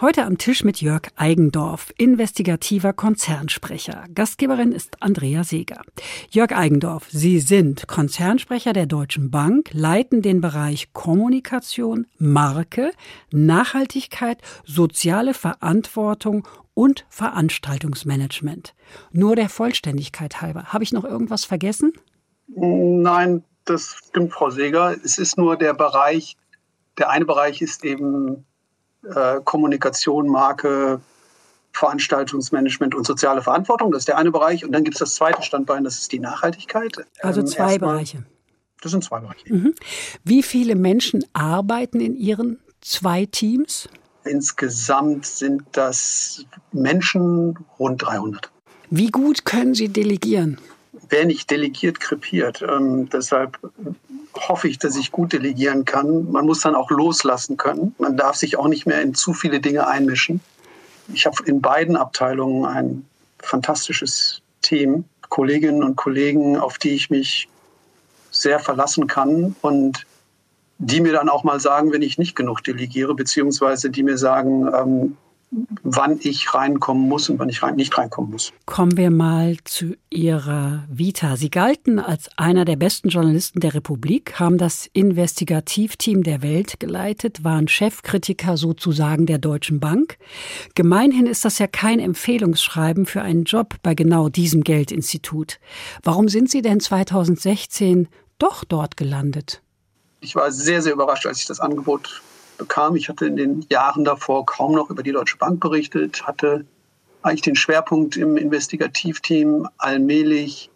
Heute am Tisch mit Jörg Eigendorf, investigativer Konzernsprecher. Gastgeberin ist Andrea Seeger. Jörg Eigendorf, Sie sind Konzernsprecher der Deutschen Bank, leiten den Bereich Kommunikation, Marke, Nachhaltigkeit, soziale Verantwortung und Veranstaltungsmanagement. Nur der Vollständigkeit halber. Habe ich noch irgendwas vergessen? Nein, das stimmt, Frau Seeger. Es ist nur der Bereich, der eine Bereich ist eben äh, Kommunikation, Marke, Veranstaltungsmanagement und soziale Verantwortung. Das ist der eine Bereich. Und dann gibt es das zweite Standbein, das ist die Nachhaltigkeit. Also ähm, zwei Bereiche. Das sind zwei Bereiche. Mhm. Wie viele Menschen arbeiten in Ihren zwei Teams? Insgesamt sind das Menschen rund 300. Wie gut können Sie delegieren? Wer nicht delegiert, krepiert. Ähm, deshalb hoffe ich, dass ich gut delegieren kann. Man muss dann auch loslassen können. Man darf sich auch nicht mehr in zu viele Dinge einmischen. Ich habe in beiden Abteilungen ein fantastisches Team, Kolleginnen und Kollegen, auf die ich mich sehr verlassen kann und die mir dann auch mal sagen, wenn ich nicht genug delegiere, beziehungsweise die mir sagen, ähm, wann ich reinkommen muss und wann ich rein, nicht reinkommen muss. Kommen wir mal zu Ihrer Vita. Sie galten als einer der besten Journalisten der Republik, haben das Investigativteam der Welt geleitet, waren Chefkritiker sozusagen der Deutschen Bank. Gemeinhin ist das ja kein Empfehlungsschreiben für einen Job bei genau diesem Geldinstitut. Warum sind Sie denn 2016 doch dort gelandet? Ich war sehr, sehr überrascht, als ich das Angebot bekam. Ich hatte in den Jahren davor kaum noch über die Deutsche Bank berichtet, hatte eigentlich den Schwerpunkt im Investigativteam allmählich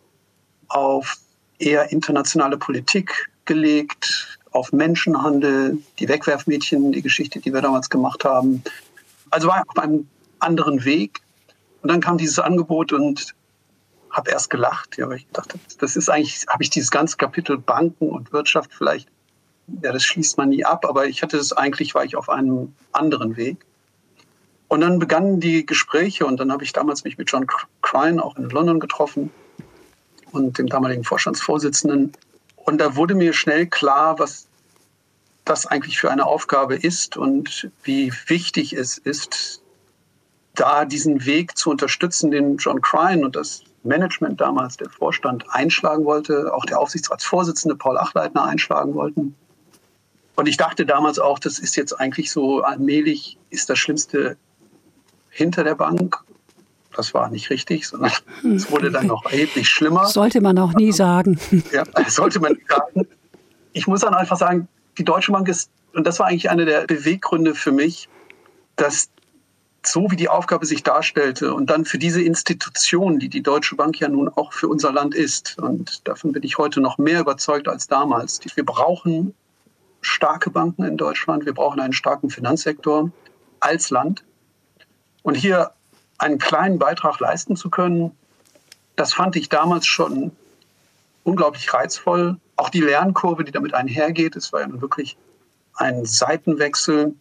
auf eher internationale Politik gelegt, auf Menschenhandel, die Wegwerfmädchen, die Geschichte, die wir damals gemacht haben. Also war auf einem anderen Weg. Und dann kam dieses Angebot und habe erst gelacht, ja, weil ich dachte, das ist eigentlich, habe ich dieses ganze Kapitel Banken und Wirtschaft vielleicht ja, das schließt man nie ab, aber ich hatte es eigentlich, war ich auf einem anderen Weg. Und dann begannen die Gespräche und dann habe ich damals mich mit John Crine auch in London getroffen und dem damaligen Vorstandsvorsitzenden. Und da wurde mir schnell klar, was das eigentlich für eine Aufgabe ist und wie wichtig es ist, da diesen Weg zu unterstützen, den John Crine und das Management damals, der Vorstand, einschlagen wollte, auch der Aufsichtsratsvorsitzende Paul Achleitner einschlagen wollten. Und ich dachte damals auch, das ist jetzt eigentlich so allmählich, ist das Schlimmste hinter der Bank. Das war nicht richtig, sondern hm. es wurde dann noch erheblich schlimmer. Sollte man auch nie sagen. Ja, sollte man nicht sagen. Ich muss dann einfach sagen, die Deutsche Bank ist, und das war eigentlich einer der Beweggründe für mich, dass so wie die Aufgabe sich darstellte und dann für diese Institution, die die Deutsche Bank ja nun auch für unser Land ist, und davon bin ich heute noch mehr überzeugt als damals, wir brauchen starke Banken in Deutschland. Wir brauchen einen starken Finanzsektor als Land. Und hier einen kleinen Beitrag leisten zu können, das fand ich damals schon unglaublich reizvoll. Auch die Lernkurve, die damit einhergeht, es war ja nun wirklich ein Seitenwechsel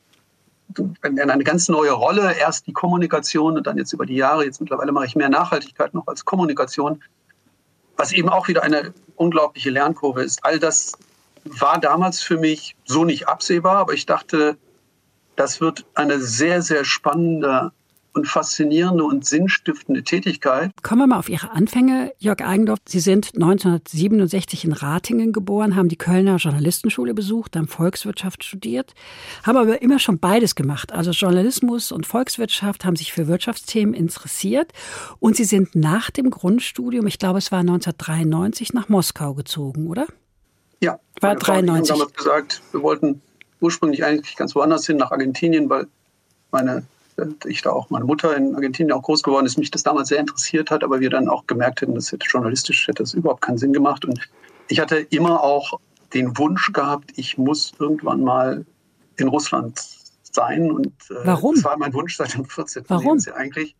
in eine ganz neue Rolle. Erst die Kommunikation und dann jetzt über die Jahre, jetzt mittlerweile mache ich mehr Nachhaltigkeit noch als Kommunikation, was eben auch wieder eine unglaubliche Lernkurve ist. All das war damals für mich so nicht absehbar, aber ich dachte, das wird eine sehr, sehr spannende und faszinierende und sinnstiftende Tätigkeit. Kommen wir mal auf Ihre Anfänge, Jörg Eigendorf. Sie sind 1967 in Ratingen geboren, haben die Kölner Journalistenschule besucht, haben Volkswirtschaft studiert, haben aber immer schon beides gemacht. Also Journalismus und Volkswirtschaft haben sich für Wirtschaftsthemen interessiert und Sie sind nach dem Grundstudium, ich glaube es war 1993, nach Moskau gezogen, oder? Ja, war 93. Wir haben damals gesagt, wir wollten ursprünglich eigentlich ganz woanders hin, nach Argentinien, weil meine ich da auch meine Mutter in Argentinien auch groß geworden ist, mich das damals sehr interessiert hat, aber wir dann auch gemerkt hätten, das hätte journalistisch hätte das überhaupt keinen Sinn gemacht. Und ich hatte immer auch den Wunsch gehabt, ich muss irgendwann mal in Russland sein. Und äh, Warum? Das war mein Wunsch seit dem 14. Warum? Lebensjahr eigentlich.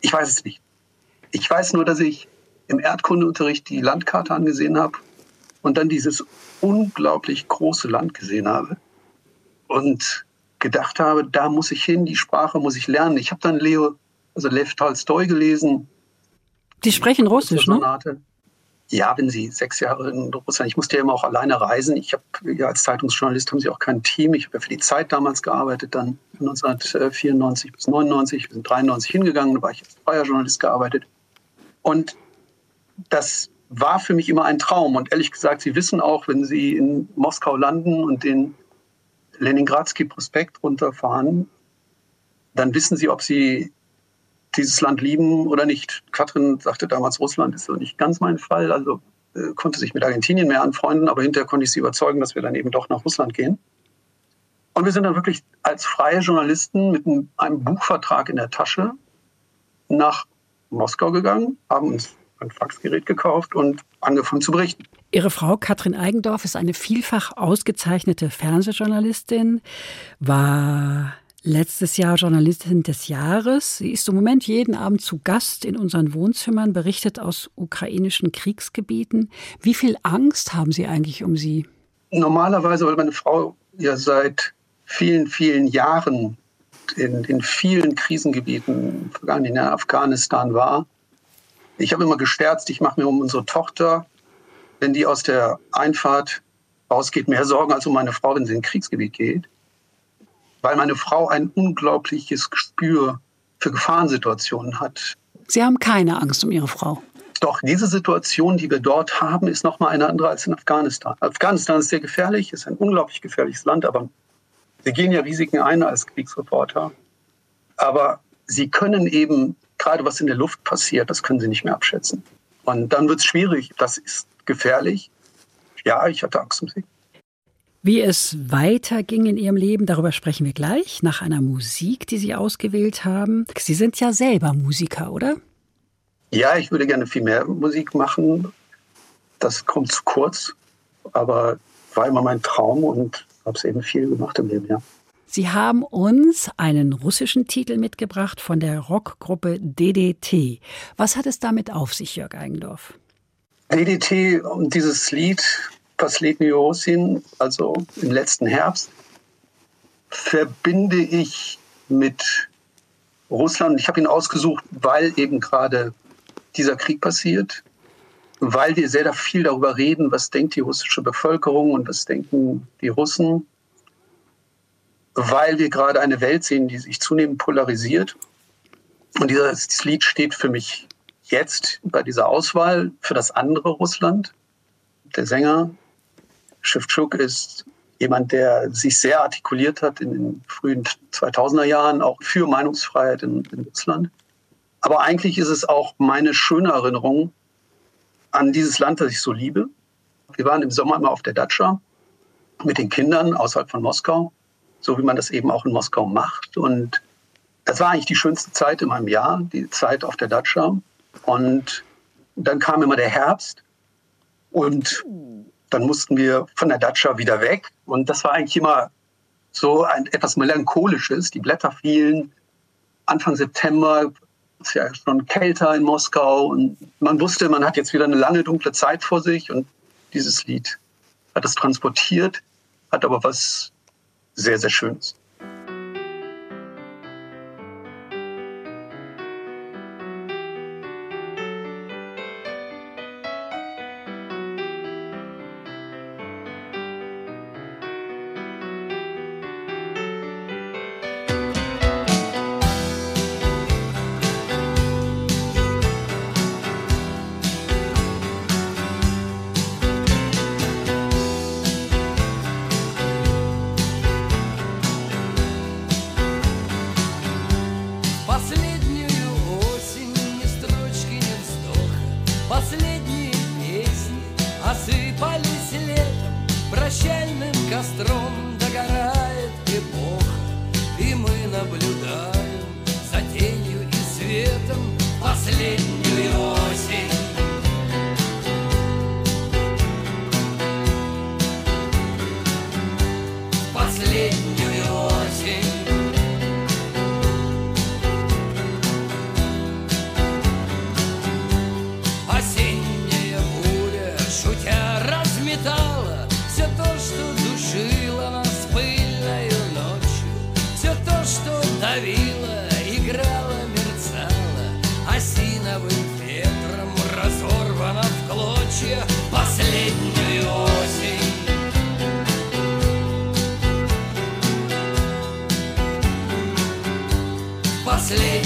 Ich weiß es nicht. Ich weiß nur, dass ich im Erdkundeunterricht die Landkarte angesehen habe und dann dieses unglaublich große Land gesehen habe und gedacht habe, da muss ich hin, die Sprache muss ich lernen. Ich habe dann Leo, also Lev Tolstoi gelesen. Die sprechen Russisch, ne? Ja, wenn Sie sechs Jahre in Russland, ich musste ja immer auch alleine reisen. Ich habe ja als Zeitungsjournalist haben Sie auch kein Team. Ich habe ja für die Zeit damals gearbeitet, dann 1994 bis 99, wir sind 93 hingegangen, da war ich als freier Journalist gearbeitet. Und das war für mich immer ein Traum. Und ehrlich gesagt, Sie wissen auch, wenn Sie in Moskau landen und den Leningradsky Prospekt runterfahren, dann wissen Sie, ob Sie dieses Land lieben oder nicht. Katrin sagte damals, Russland ist so nicht ganz mein Fall, also äh, konnte sich mit Argentinien mehr anfreunden, aber hinterher konnte ich sie überzeugen, dass wir dann eben doch nach Russland gehen. Und wir sind dann wirklich als freie Journalisten mit einem Buchvertrag in der Tasche nach Moskau gegangen, haben uns ein Faxgerät gekauft und angefangen zu berichten. Ihre Frau Katrin Eigendorf ist eine vielfach ausgezeichnete Fernsehjournalistin, war letztes Jahr Journalistin des Jahres. Sie ist im Moment jeden Abend zu Gast in unseren Wohnzimmern, berichtet aus ukrainischen Kriegsgebieten. Wie viel Angst haben Sie eigentlich um sie? Normalerweise, weil meine Frau ja seit vielen, vielen Jahren in, in vielen Krisengebieten, in Afghanistan war. Ich habe immer gesterzt, ich mache mir um unsere Tochter, wenn die aus der Einfahrt rausgeht, mehr Sorgen als um meine Frau, wenn sie in Kriegsgebiet geht weil meine Frau ein unglaubliches Gespür für Gefahrensituationen hat. Sie haben keine Angst um Ihre Frau. Doch diese Situation, die wir dort haben, ist noch mal eine andere als in Afghanistan. Afghanistan ist sehr gefährlich, ist ein unglaublich gefährliches Land, aber Sie gehen ja Risiken ein als Kriegsreporter. Aber Sie können eben, gerade was in der Luft passiert, das können Sie nicht mehr abschätzen. Und dann wird es schwierig. Das ist gefährlich. Ja, ich hatte Angst um Sie. Wie es weiterging in Ihrem Leben, darüber sprechen wir gleich, nach einer Musik, die Sie ausgewählt haben. Sie sind ja selber Musiker, oder? Ja, ich würde gerne viel mehr Musik machen. Das kommt zu kurz, aber war immer mein Traum und habe es eben viel gemacht im Leben, ja. Sie haben uns einen russischen Titel mitgebracht von der Rockgruppe DDT. Was hat es damit auf sich, Jörg Eigendorf? DDT und dieses Lied Последний Osin, also im letzten Herbst, verbinde ich mit Russland. Ich habe ihn ausgesucht, weil eben gerade dieser Krieg passiert, weil wir sehr viel darüber reden, was denkt die russische Bevölkerung und was denken die Russen, weil wir gerade eine Welt sehen, die sich zunehmend polarisiert. Und dieses Lied steht für mich jetzt bei dieser Auswahl für das andere Russland. Der Sänger Schewtschuk ist jemand, der sich sehr artikuliert hat in den frühen 2000er Jahren, auch für Meinungsfreiheit in, in Russland. Aber eigentlich ist es auch meine schöne Erinnerung an dieses Land, das ich so liebe. Wir waren im Sommer immer auf der Datscha mit den Kindern außerhalb von Moskau, so wie man das eben auch in Moskau macht. Und das war eigentlich die schönste Zeit in meinem Jahr, die Zeit auf der Datscha. Und dann kam immer der Herbst und dann mussten wir von der Datscha wieder weg. Und das war eigentlich immer so ein etwas melancholisches. Die Blätter fielen. Anfang September ist ja schon kälter in Moskau und man wusste, man hat jetzt wieder eine lange dunkle Zeit vor sich und dieses Lied hat es transportiert, hat aber was sehr, sehr schön ist. последнюю осень. sleep.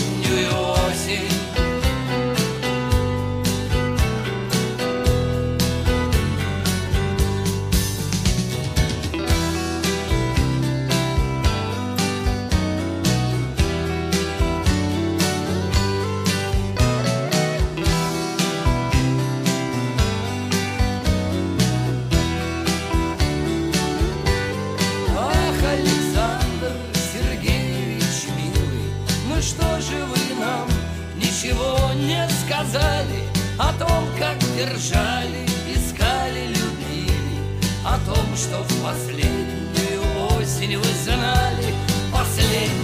О том, как держали, искали, любили. О том, что в последнюю осень вы знали Последнюю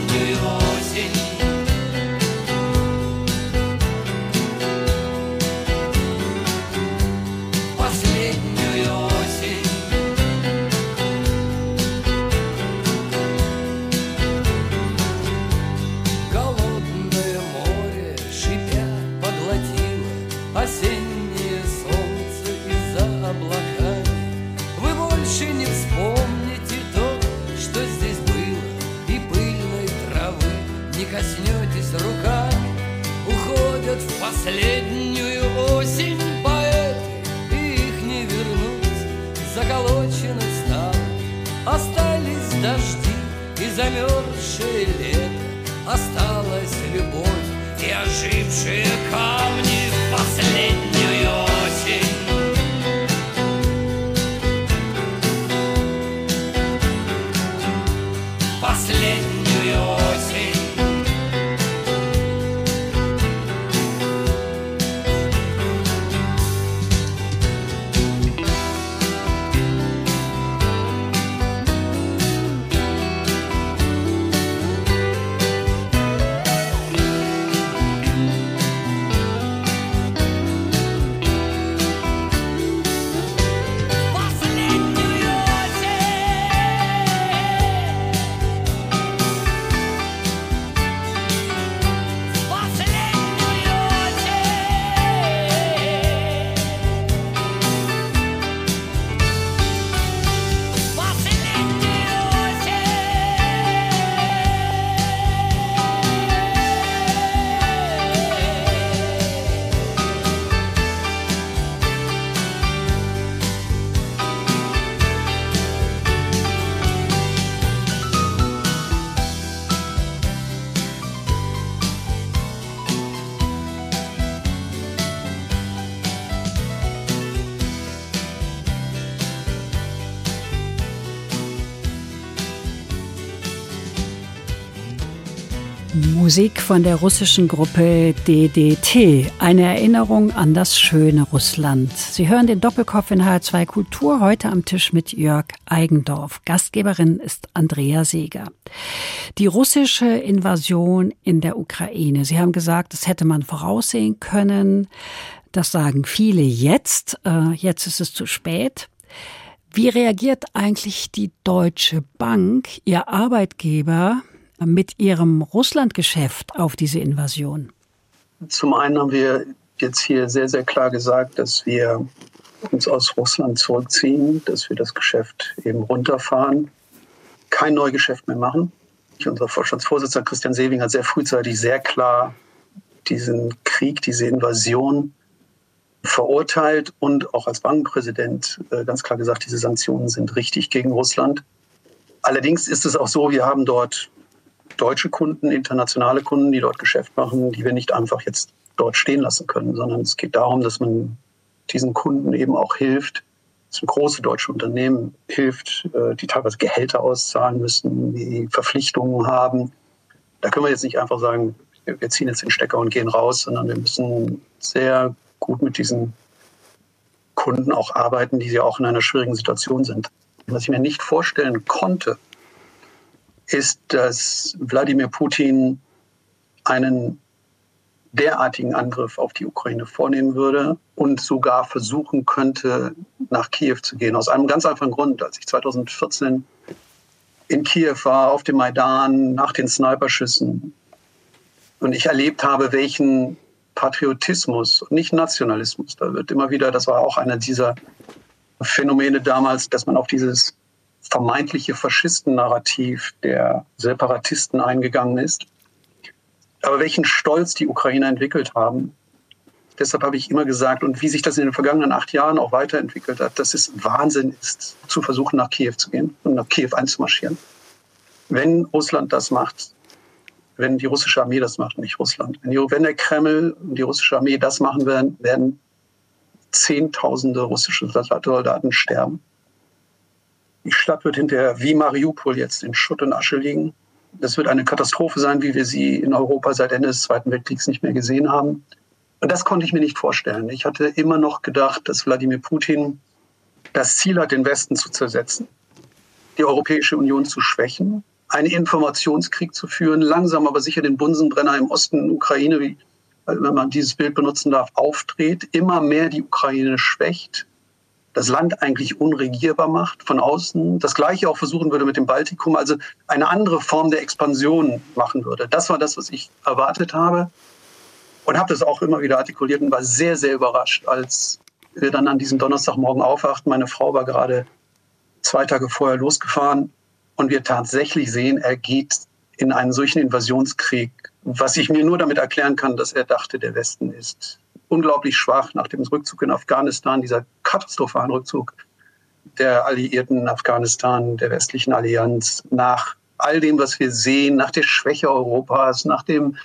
Musik von der russischen Gruppe DDT, eine Erinnerung an das schöne Russland. Sie hören den Doppelkopf in HR2 Kultur heute am Tisch mit Jörg Eigendorf. Gastgeberin ist Andrea Seeger. Die russische Invasion in der Ukraine. Sie haben gesagt, das hätte man voraussehen können. Das sagen viele jetzt. Äh, jetzt ist es zu spät. Wie reagiert eigentlich die Deutsche Bank, Ihr Arbeitgeber, mit Ihrem Russlandgeschäft auf diese Invasion? Zum einen haben wir jetzt hier sehr, sehr klar gesagt, dass wir uns aus Russland zurückziehen, dass wir das Geschäft eben runterfahren, kein Neugeschäft mehr machen. Unser Vorstandsvorsitzender Christian Sewing hat sehr frühzeitig sehr klar diesen Krieg, diese Invasion verurteilt und auch als Bankenpräsident äh, ganz klar gesagt, diese Sanktionen sind richtig gegen Russland. Allerdings ist es auch so, wir haben dort deutsche Kunden, internationale Kunden, die dort Geschäft machen, die wir nicht einfach jetzt dort stehen lassen können, sondern es geht darum, dass man diesen Kunden eben auch hilft, dass man große deutsche Unternehmen hilft, äh, die teilweise Gehälter auszahlen müssen, die Verpflichtungen haben. Da können wir jetzt nicht einfach sagen, wir ziehen jetzt den Stecker und gehen raus, sondern wir müssen sehr gut mit diesen Kunden auch arbeiten, die ja auch in einer schwierigen Situation sind. Was ich mir nicht vorstellen konnte, ist, dass Wladimir Putin einen derartigen Angriff auf die Ukraine vornehmen würde und sogar versuchen könnte, nach Kiew zu gehen. Aus einem ganz einfachen Grund. Als ich 2014 in Kiew war, auf dem Maidan, nach den Sniperschüssen und ich erlebt habe, welchen Patriotismus und nicht Nationalismus, da wird immer wieder, das war auch einer dieser Phänomene damals, dass man auf dieses vermeintliche Faschisten-Narrativ der Separatisten eingegangen ist. Aber welchen Stolz die Ukrainer entwickelt haben, deshalb habe ich immer gesagt, und wie sich das in den vergangenen acht Jahren auch weiterentwickelt hat, dass es Wahnsinn ist, zu versuchen, nach Kiew zu gehen und nach Kiew einzumarschieren. Wenn Russland das macht, wenn die russische Armee das macht, nicht Russland, wenn der Kreml und die russische Armee das machen werden, werden Zehntausende russische Soldaten sterben. Die Stadt wird hinterher wie Mariupol jetzt in Schutt und Asche liegen. Das wird eine Katastrophe sein, wie wir sie in Europa seit Ende des Zweiten Weltkriegs nicht mehr gesehen haben. Und das konnte ich mir nicht vorstellen. Ich hatte immer noch gedacht, dass Wladimir Putin das Ziel hat, den Westen zu zersetzen, die Europäische Union zu schwächen, einen Informationskrieg zu führen, langsam aber sicher den Bunsenbrenner im Osten der Ukraine, wie, wenn man dieses Bild benutzen darf, aufdreht, immer mehr die Ukraine schwächt, das Land eigentlich unregierbar macht von außen, das gleiche auch versuchen würde mit dem Baltikum, also eine andere Form der Expansion machen würde. Das war das, was ich erwartet habe und habe das auch immer wieder artikuliert und war sehr, sehr überrascht, als wir dann an diesem Donnerstagmorgen aufwachten. Meine Frau war gerade zwei Tage vorher losgefahren und wir tatsächlich sehen, er geht in einen solchen Invasionskrieg, was ich mir nur damit erklären kann, dass er dachte, der Westen ist unglaublich schwach nach dem Rückzug in Afghanistan, dieser katastrophalen Rückzug der Alliierten in Afghanistan, der westlichen Allianz, nach all dem, was wir sehen, nach der Schwäche Europas, nach dem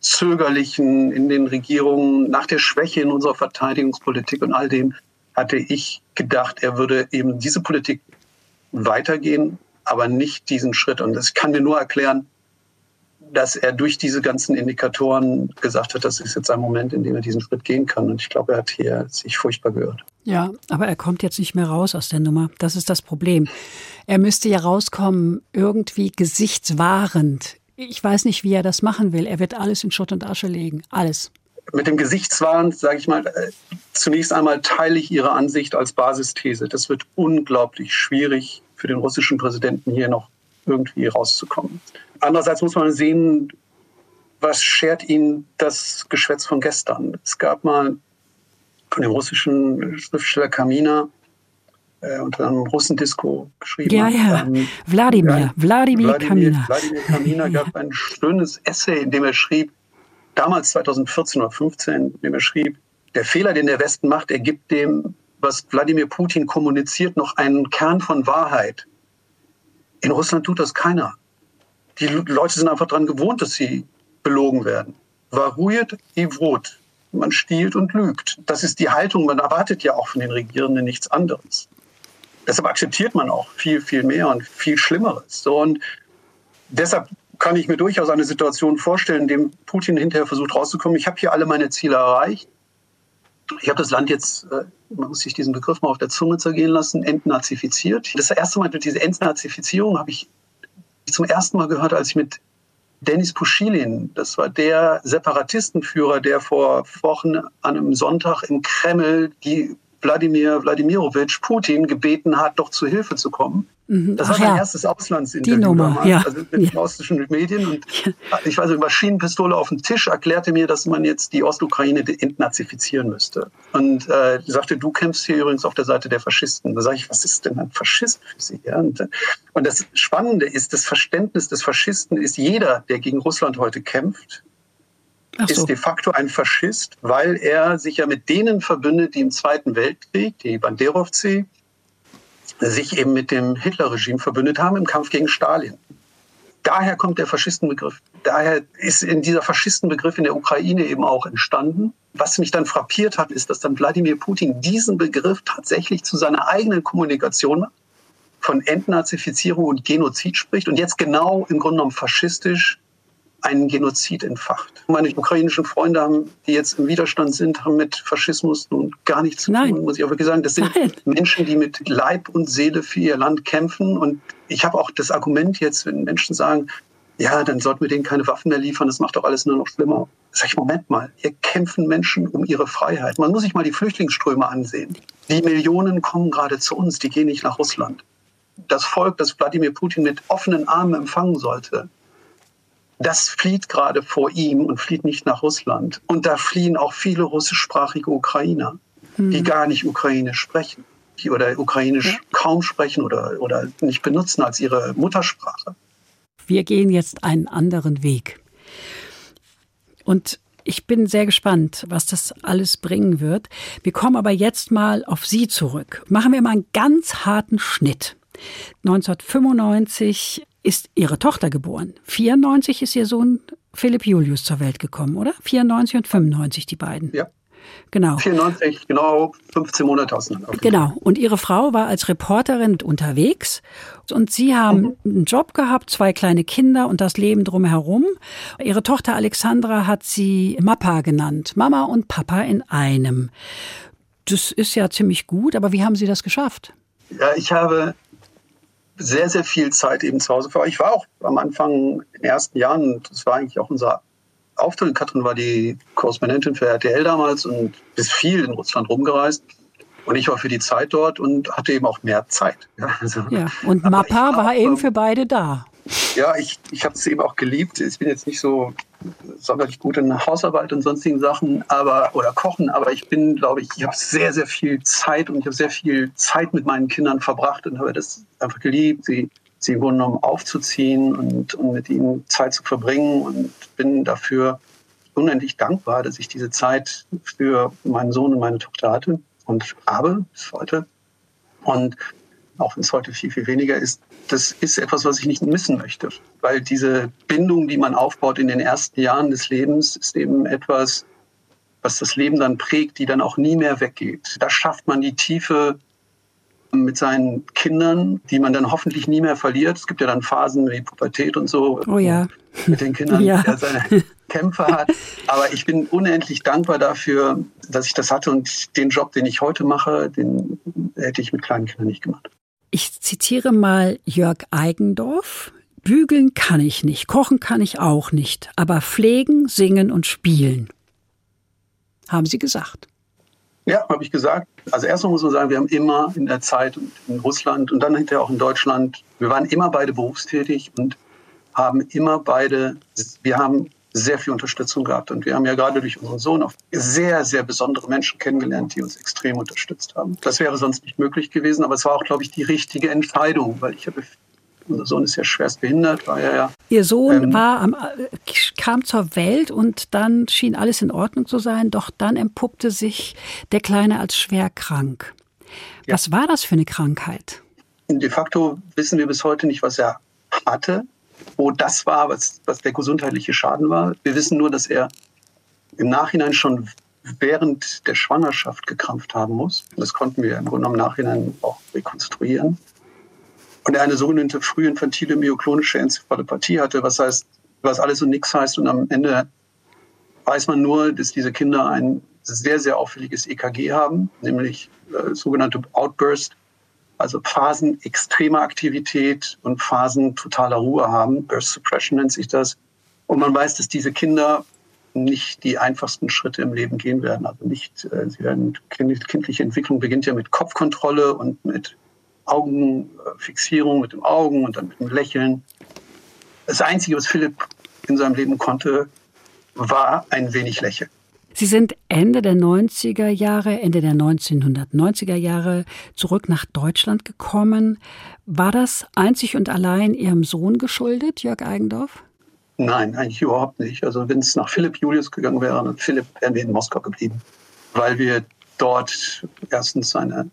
Zögerlichen in den Regierungen, nach der Schwäche in unserer Verteidigungspolitik und all dem, hatte ich gedacht, er würde eben diese Politik weitergehen, aber nicht diesen Schritt. Und das kann mir nur erklären, dass er durch diese ganzen Indikatoren gesagt hat, das ist jetzt ein Moment, in dem er diesen Schritt gehen kann. Und ich glaube, er hat hier sich furchtbar gehört. Ja, aber er kommt jetzt nicht mehr raus aus der Nummer. Das ist das Problem. Er müsste ja rauskommen, irgendwie gesichtswahrend. Ich weiß nicht, wie er das machen will. Er wird alles in Schutt und Asche legen. Alles. Mit dem Gesichtswahn, sage ich mal, äh, zunächst einmal teile ich Ihre Ansicht als Basisthese. Das wird unglaublich schwierig für den russischen Präsidenten hier noch irgendwie rauszukommen. Andererseits muss man sehen, was schert ihn das Geschwätz von gestern? Es gab mal von dem russischen Schriftsteller Kamina äh, unter einem Russendisco geschrieben. Ja, ja, ähm, Wladimir, ja, Wladimir, Wladimir Kamina. Wladimir Kamina gab ein schönes Essay, in dem er schrieb, damals 2014 oder 15, in dem er schrieb, der Fehler, den der Westen macht, er gibt dem, was Wladimir Putin kommuniziert, noch einen Kern von Wahrheit. In Russland tut das keiner. Die Leute sind einfach daran gewohnt, dass sie belogen werden. Varuiert i vrot. Man stiehlt und lügt. Das ist die Haltung. Man erwartet ja auch von den Regierenden nichts anderes. Deshalb akzeptiert man auch viel, viel mehr und viel Schlimmeres. Und deshalb kann ich mir durchaus eine Situation vorstellen, in der Putin hinterher versucht rauszukommen. Ich habe hier alle meine Ziele erreicht. Ich habe das Land jetzt, äh, man muss sich diesen Begriff mal auf der Zunge zergehen lassen, entnazifiziert. Das erste Mal durch diese Entnazifizierung habe ich zum ersten Mal gehört, als ich mit Denis Puschilin, das war der Separatistenführer, der vor Wochen an einem Sonntag im Kreml die Wladimir Wladimirovich Putin gebeten hat, doch zu Hilfe zu kommen. Mhm. Das Ach war mein ja. erstes Auslandsinterview. Die Nummer, ja. Also mit ja. russischen Medien. Und ich weiß, eine Maschinenpistole auf dem Tisch erklärte mir, dass man jetzt die Ostukraine entnazifizieren müsste. Und äh, sagte, du kämpfst hier übrigens auf der Seite der Faschisten. Da sage ich, was ist denn ein Faschist für Sie? Ja, und, und das Spannende ist, das Verständnis des Faschisten ist jeder, der gegen Russland heute kämpft, so. ist de facto ein Faschist, weil er sich ja mit denen verbündet, die im Zweiten Weltkrieg, die Banderovцы, sich eben mit dem Hitlerregime verbündet haben im Kampf gegen Stalin. Daher kommt der Faschistenbegriff. Daher ist in dieser Faschistenbegriff in der Ukraine eben auch entstanden. Was mich dann frappiert hat, ist, dass dann Wladimir Putin diesen Begriff tatsächlich zu seiner eigenen Kommunikation von Entnazifizierung und Genozid spricht und jetzt genau im Grunde genommen faschistisch einen Genozid entfacht. Meine ukrainischen Freunde, haben, die jetzt im Widerstand sind, haben mit Faschismus nun gar nichts zu Nein. tun, muss ich auch wirklich sagen. Das sind Nein. Menschen, die mit Leib und Seele für ihr Land kämpfen. Und ich habe auch das Argument jetzt, wenn Menschen sagen, ja, dann sollten wir denen keine Waffen mehr liefern, das macht doch alles nur noch schlimmer. Sag ich, Moment mal, hier kämpfen Menschen um ihre Freiheit. Man muss sich mal die Flüchtlingsströme ansehen. Die Millionen kommen gerade zu uns, die gehen nicht nach Russland. Das Volk, das Wladimir Putin mit offenen Armen empfangen sollte, das flieht gerade vor ihm und flieht nicht nach Russland. Und da fliehen auch viele russischsprachige Ukrainer, mhm. die gar nicht ukrainisch sprechen oder ukrainisch ja. kaum sprechen oder, oder nicht benutzen als ihre Muttersprache. Wir gehen jetzt einen anderen Weg. Und ich bin sehr gespannt, was das alles bringen wird. Wir kommen aber jetzt mal auf Sie zurück. Machen wir mal einen ganz harten Schnitt. 1995 ist ihre Tochter geboren. 94 ist ihr Sohn Philipp Julius zur Welt gekommen, oder? 94 und 95 die beiden. Ja. Genau. 94, genau 15 Monate auseinander. Genau. Und Ihre Frau war als Reporterin unterwegs und Sie haben mhm. einen Job gehabt, zwei kleine Kinder und das Leben drumherum. Ihre Tochter Alexandra hat sie Mappa genannt. Mama und Papa in einem. Das ist ja ziemlich gut, aber wie haben Sie das geschafft? Ja, ich habe sehr, sehr viel Zeit eben zu Hause vor. Ich war auch am Anfang in den ersten Jahren, das war eigentlich auch unser Auftritt. Katrin war die Korrespondentin für RTL damals und ist viel in Russland rumgereist. Und ich war für die Zeit dort und hatte eben auch mehr Zeit. Ja, also, ja. und Mappa war eben für beide da. Ja, ich, ich habe es eben auch geliebt. Ich bin jetzt nicht so sonderlich gut in Hausarbeit und sonstigen Sachen, aber oder Kochen, aber ich bin, glaube ich, ich habe sehr, sehr viel Zeit und ich habe sehr viel Zeit mit meinen Kindern verbracht und habe das einfach geliebt, sie, sie im genommen aufzuziehen und, und mit ihnen Zeit zu verbringen und bin dafür unendlich dankbar, dass ich diese Zeit für meinen Sohn und meine Tochter hatte und habe bis heute. Und auch wenn es heute viel, viel weniger ist, das ist etwas, was ich nicht missen möchte. Weil diese Bindung, die man aufbaut in den ersten Jahren des Lebens, ist eben etwas, was das Leben dann prägt, die dann auch nie mehr weggeht. Da schafft man die Tiefe mit seinen Kindern, die man dann hoffentlich nie mehr verliert. Es gibt ja dann Phasen wie Pubertät und so. Oh ja. Mit den Kindern, ja. der seine Kämpfe hat. Aber ich bin unendlich dankbar dafür, dass ich das hatte und den Job, den ich heute mache, den hätte ich mit kleinen Kindern nicht gemacht. Ich zitiere mal Jörg Eigendorf. Bügeln kann ich nicht, kochen kann ich auch nicht, aber pflegen, singen und spielen. Haben Sie gesagt? Ja, habe ich gesagt. Also erstmal muss man sagen, wir haben immer in der Zeit in Russland und dann hinterher auch in Deutschland, wir waren immer beide berufstätig und haben immer beide, wir haben sehr viel Unterstützung gehabt. Und wir haben ja gerade durch unseren Sohn auch sehr, sehr besondere Menschen kennengelernt, die uns extrem unterstützt haben. Das wäre sonst nicht möglich gewesen, aber es war auch, glaube ich, die richtige Entscheidung, weil ich habe unser Sohn ist ja schwerst behindert, war ja, ja. Ihr Sohn ähm, war am, kam zur Welt und dann schien alles in Ordnung zu sein, doch dann empuppte sich der Kleine als schwer krank. Ja. Was war das für eine Krankheit? De facto wissen wir bis heute nicht, was er hatte wo das war, was, was der gesundheitliche Schaden war. Wir wissen nur, dass er im Nachhinein schon während der Schwangerschaft gekrampft haben muss. Das konnten wir im Grunde im Nachhinein auch rekonstruieren. Und er eine sogenannte frühinfantile myoklonische Enzephalopathie hatte, was heißt, was alles und nichts heißt. Und am Ende weiß man nur, dass diese Kinder ein sehr, sehr auffälliges EKG haben, nämlich äh, sogenannte Outburst also Phasen extremer Aktivität und Phasen totaler Ruhe haben. Burst Suppression nennt sich das. Und man weiß, dass diese Kinder nicht die einfachsten Schritte im Leben gehen werden. Also nicht, äh, sie werden, kindliche Entwicklung beginnt ja mit Kopfkontrolle und mit Augenfixierung, mit dem Augen und dann mit dem Lächeln. Das Einzige, was Philipp in seinem Leben konnte, war ein wenig lächeln. Sie sind Ende der 90er Jahre, Ende der 1990er Jahre zurück nach Deutschland gekommen. War das einzig und allein Ihrem Sohn geschuldet, Jörg Eigendorf? Nein, eigentlich überhaupt nicht. Also wenn es nach Philipp Julius gegangen wäre, dann Philipp wären wir in Moskau geblieben, weil wir dort erstens eine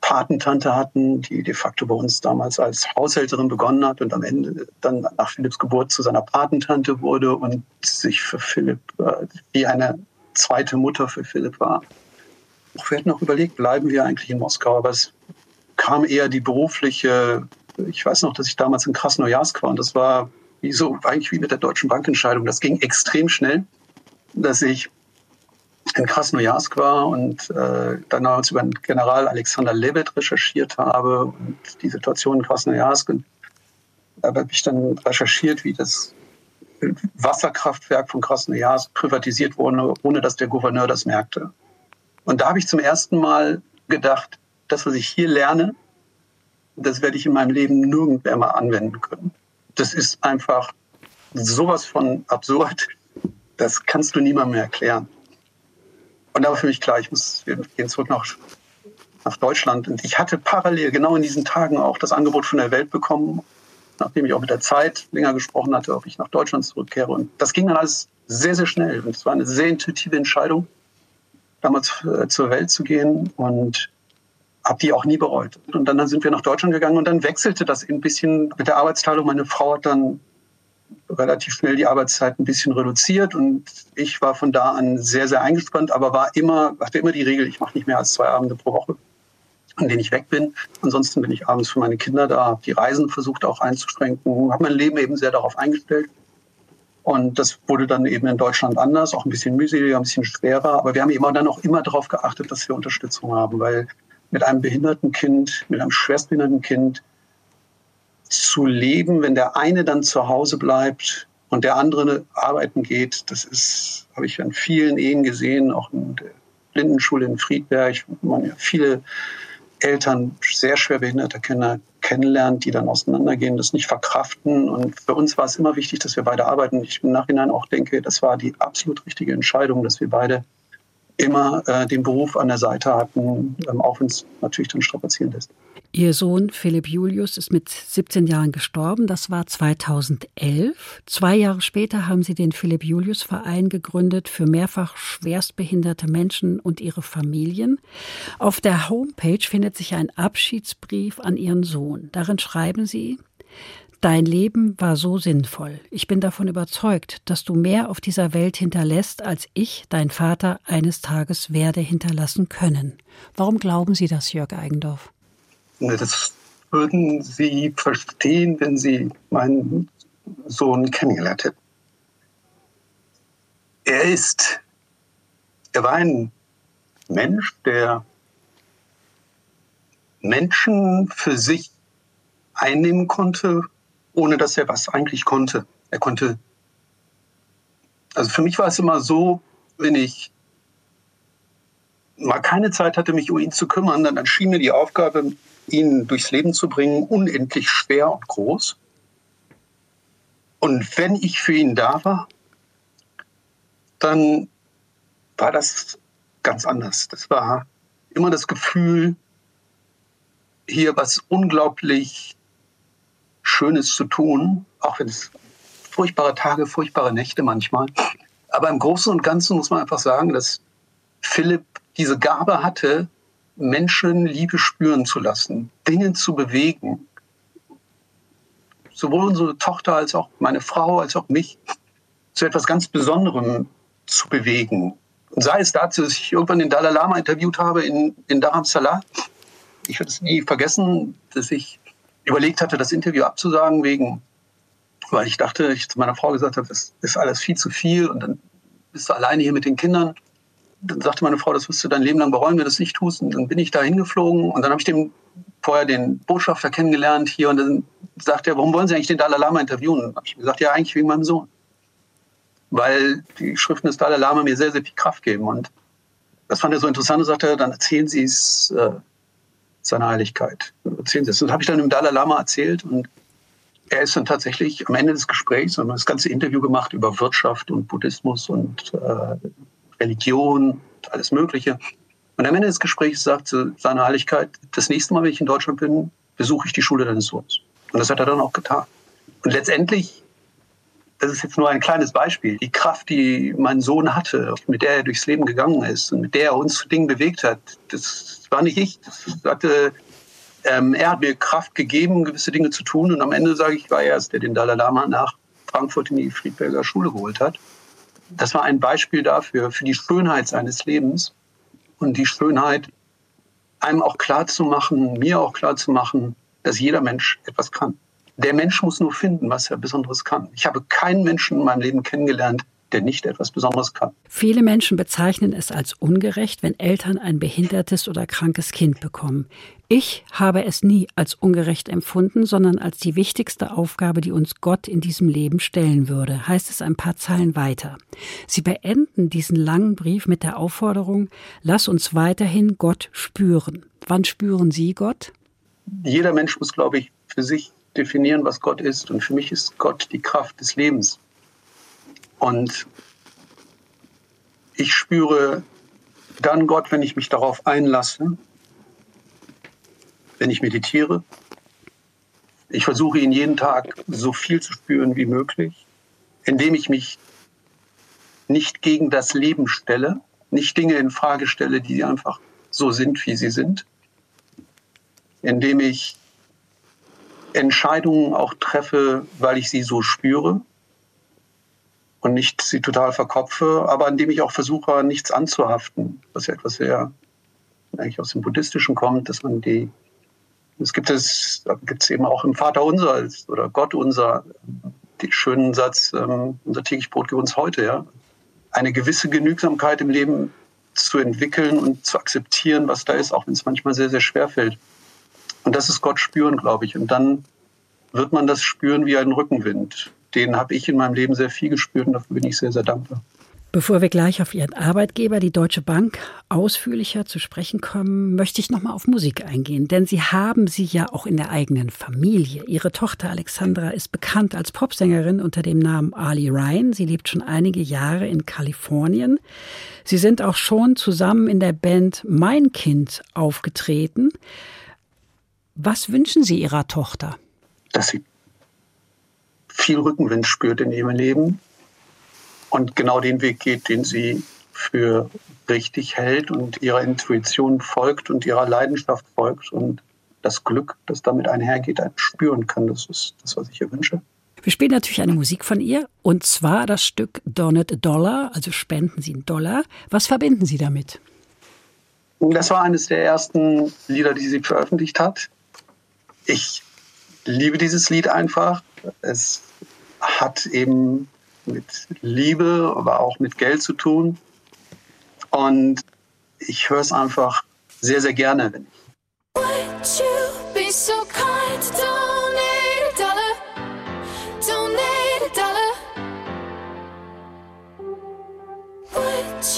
Patentante hatten, die de facto bei uns damals als Haushälterin begonnen hat und am Ende dann nach Philipps Geburt zu seiner Patentante wurde und sich für Philipp äh, wie eine zweite Mutter für Philipp war. Wir hätten auch überlegt, bleiben wir eigentlich in Moskau, aber es kam eher die berufliche, ich weiß noch, dass ich damals in Krasnojarsk war und das war wie so, eigentlich wie mit der Deutschen Bankentscheidung. Das ging extrem schnell, dass ich in Krasnojarsk war und äh, damals über den General Alexander Lebed recherchiert habe und die Situation in Krasnojarsk. Und da habe ich dann recherchiert, wie das Wasserkraftwerk von Krasnojarsk privatisiert wurde, ohne dass der Gouverneur das merkte. Und da habe ich zum ersten Mal gedacht, das, was ich hier lerne, das werde ich in meinem Leben nirgendwo mehr anwenden können. Das ist einfach sowas von absurd. Das kannst du niemandem mehr erklären. Und da war für mich klar, ich muss, wir gehen zurück nach, nach Deutschland. Und ich hatte parallel genau in diesen Tagen auch das Angebot von der Welt bekommen, nachdem ich auch mit der Zeit länger gesprochen hatte, ob ich nach Deutschland zurückkehre. Und das ging dann alles sehr, sehr schnell. Und es war eine sehr intuitive Entscheidung, damals äh, zur Welt zu gehen und habe die auch nie bereut. Und dann, sind wir nach Deutschland gegangen und dann wechselte das ein bisschen mit der Arbeitsteilung. Meine Frau hat dann relativ schnell die Arbeitszeit ein bisschen reduziert und ich war von da an sehr, sehr eingespannt, aber war immer, hatte immer die Regel, ich mache nicht mehr als zwei Abende pro Woche, an denen ich weg bin. Ansonsten bin ich abends für meine Kinder da, habe die Reisen versucht auch einzuschränken, habe mein Leben eben sehr darauf eingestellt. Und das wurde dann eben in Deutschland anders, auch ein bisschen mühseliger, ein bisschen schwerer. Aber wir haben eben dann auch immer darauf geachtet, dass wir Unterstützung haben, weil mit einem behinderten Kind, mit einem schwerstbehinderten Kind zu leben, wenn der eine dann zu Hause bleibt und der andere arbeiten geht, das ist, habe ich an vielen Ehen gesehen, auch in der Blindenschule in Friedberg, wo man ja viele Eltern sehr schwer behinderte Kinder kennenlernt, die dann auseinandergehen, das nicht verkraften. Und für uns war es immer wichtig, dass wir beide arbeiten. Ich im Nachhinein auch denke, das war die absolut richtige Entscheidung, dass wir beide immer äh, den Beruf an der Seite hatten, ähm, auch wenn es natürlich dann strapazieren lässt. Ihr Sohn Philipp Julius ist mit 17 Jahren gestorben. Das war 2011. Zwei Jahre später haben Sie den Philipp Julius Verein gegründet für mehrfach schwerstbehinderte Menschen und ihre Familien. Auf der Homepage findet sich ein Abschiedsbrief an Ihren Sohn. Darin schreiben Sie, Dein Leben war so sinnvoll. Ich bin davon überzeugt, dass du mehr auf dieser Welt hinterlässt, als ich, dein Vater, eines Tages werde hinterlassen können. Warum glauben Sie das, Jörg Eigendorf? Das würden Sie verstehen, wenn Sie meinen Sohn kennengelernt hätten. Er ist, er war ein Mensch, der Menschen für sich einnehmen konnte, ohne dass er was eigentlich konnte. Er konnte, also für mich war es immer so, wenn ich mal keine Zeit hatte, mich um ihn zu kümmern, dann erschien mir die Aufgabe, ihn durchs Leben zu bringen, unendlich schwer und groß. Und wenn ich für ihn da war, dann war das ganz anders. Das war immer das Gefühl, hier was unglaublich Schönes zu tun, auch wenn es furchtbare Tage, furchtbare Nächte manchmal. Aber im Großen und Ganzen muss man einfach sagen, dass Philipp diese Gabe hatte, Menschen Liebe spüren zu lassen, Dinge zu bewegen. Sowohl unsere Tochter als auch meine Frau, als auch mich zu etwas ganz Besonderem zu bewegen. Und sei es dazu, dass ich irgendwann den Dalai Lama interviewt habe in, in Dharamsala. Ich werde es nie vergessen, dass ich überlegt hatte, das Interview abzusagen, wegen, weil ich dachte, ich zu meiner Frau gesagt habe, das ist alles viel zu viel und dann bist du alleine hier mit den Kindern. Dann sagte meine Frau, das wirst du dein Leben lang bereuen, wenn du das nicht tust. Und dann bin ich da hingeflogen und dann habe ich dem vorher den Botschafter kennengelernt hier und dann sagte er, warum wollen Sie eigentlich den Dalai Lama interviewen? Und habe ich gesagt, ja, eigentlich wegen meinem Sohn. Weil die Schriften des Dalai Lama mir sehr, sehr viel Kraft geben. Und das fand er so interessant und sagte, dann erzählen Sie es äh, seiner Heiligkeit. Erzählen Sie es. Das habe ich dann dem Dalai Lama erzählt und er ist dann tatsächlich am Ende des Gesprächs, wir das ganze Interview gemacht über Wirtschaft und Buddhismus und äh, Religion alles Mögliche. Und am Ende des Gesprächs sagte seine Heiligkeit, das nächste Mal, wenn ich in Deutschland bin, besuche ich die Schule deines Sohns. Und das hat er dann auch getan. Und letztendlich, das ist jetzt nur ein kleines Beispiel, die Kraft, die mein Sohn hatte, mit der er durchs Leben gegangen ist und mit der er uns zu Dingen bewegt hat, das war nicht ich. Das hatte, ähm, er hat mir Kraft gegeben, gewisse Dinge zu tun. Und am Ende sage ich, war er es, der den Dalai Lama nach Frankfurt in die Friedberger Schule geholt hat. Das war ein Beispiel dafür, für die Schönheit seines Lebens und die Schönheit, einem auch klar zu machen, mir auch klar zu machen, dass jeder Mensch etwas kann. Der Mensch muss nur finden, was er Besonderes kann. Ich habe keinen Menschen in meinem Leben kennengelernt, der nicht etwas Besonderes kann. Viele Menschen bezeichnen es als ungerecht, wenn Eltern ein behindertes oder krankes Kind bekommen. Ich habe es nie als ungerecht empfunden, sondern als die wichtigste Aufgabe, die uns Gott in diesem Leben stellen würde, heißt es ein paar Zeilen weiter. Sie beenden diesen langen Brief mit der Aufforderung, lass uns weiterhin Gott spüren. Wann spüren Sie Gott? Jeder Mensch muss, glaube ich, für sich definieren, was Gott ist. Und für mich ist Gott die Kraft des Lebens. Und ich spüre dann Gott, wenn ich mich darauf einlasse, wenn ich meditiere. Ich versuche ihn jeden Tag so viel zu spüren wie möglich, indem ich mich nicht gegen das Leben stelle, nicht Dinge in Frage stelle, die einfach so sind, wie sie sind, indem ich Entscheidungen auch treffe, weil ich sie so spüre und nicht sie total verkopfe, aber indem ich auch versuche, nichts anzuhaften, was ja etwas sehr eigentlich aus dem Buddhistischen kommt, dass man die, es gibt es, gibt es eben auch im Vater unser oder Gott unser, den schönen Satz, ähm, unser täglich Brot gibt uns heute, ja. Eine gewisse Genügsamkeit im Leben zu entwickeln und zu akzeptieren, was da ist, auch wenn es manchmal sehr, sehr schwer fällt. Und das ist Gott spüren, glaube ich. Und dann wird man das spüren wie einen Rückenwind. Den habe ich in meinem Leben sehr viel gespürt und dafür bin ich sehr, sehr dankbar. Bevor wir gleich auf Ihren Arbeitgeber, die Deutsche Bank, ausführlicher zu sprechen kommen, möchte ich noch mal auf Musik eingehen, denn Sie haben sie ja auch in der eigenen Familie. Ihre Tochter Alexandra ist bekannt als Popsängerin unter dem Namen Ali Ryan. Sie lebt schon einige Jahre in Kalifornien. Sie sind auch schon zusammen in der Band Mein Kind aufgetreten. Was wünschen Sie Ihrer Tochter? Dass sie viel Rückenwind spürt in ihrem Leben, und genau den Weg geht, den sie für richtig hält und ihrer Intuition folgt und ihrer Leidenschaft folgt und das Glück, das damit einhergeht, spüren kann. Das ist das, was ich ihr wünsche. Wir spielen natürlich eine Musik von ihr und zwar das Stück Donut Dollar, also spenden Sie einen Dollar. Was verbinden Sie damit? Das war eines der ersten Lieder, die sie veröffentlicht hat. Ich liebe dieses Lied einfach. Es hat eben mit Liebe, aber auch mit Geld zu tun. Und ich höre es einfach sehr, sehr gerne, wenn ich. Would